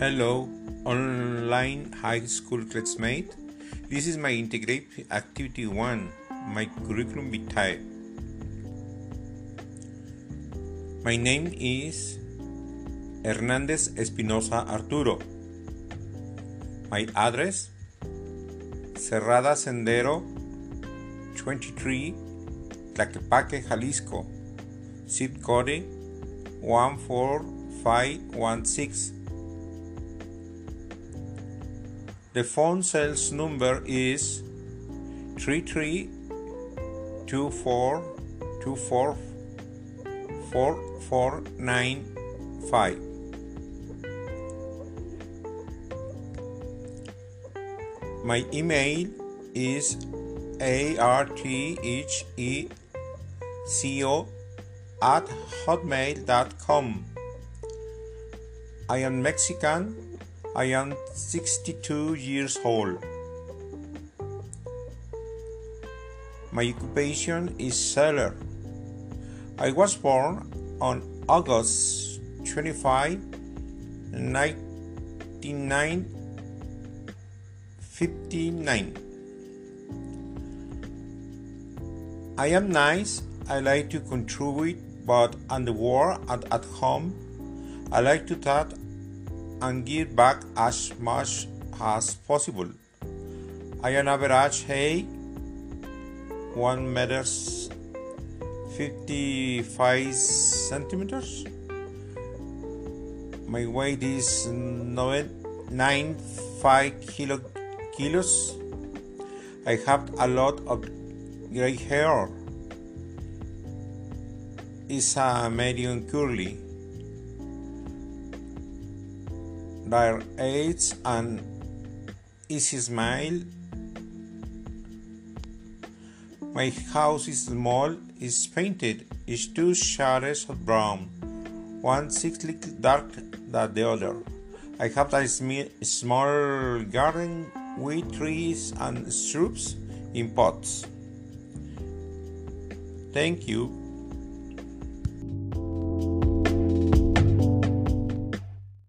Hello, online high school classmate. This is my integrated activity one, my curriculum vitae. My name is Hernandez Espinosa Arturo. My address Cerrada Sendero 23, Tlaquepaque, Jalisco. Zip code 14516. The phone sales number is 3324244495. My email is artheco at hotmail.com. I am Mexican. I am 62 years old. My occupation is seller. I was born on August 25, 1959. I am nice. I like to contribute, but on the war and at home, I like to talk and give back as much as possible. I am average height 1 meters 55 centimeters. My weight is 95 kilo, kilos. I have a lot of gray hair. It's a medium curly. There aids an easy smile. My house is small, is painted, is two shades of brown, one slightly dark than the other. I have a small garden with trees and shrubs in pots. Thank you.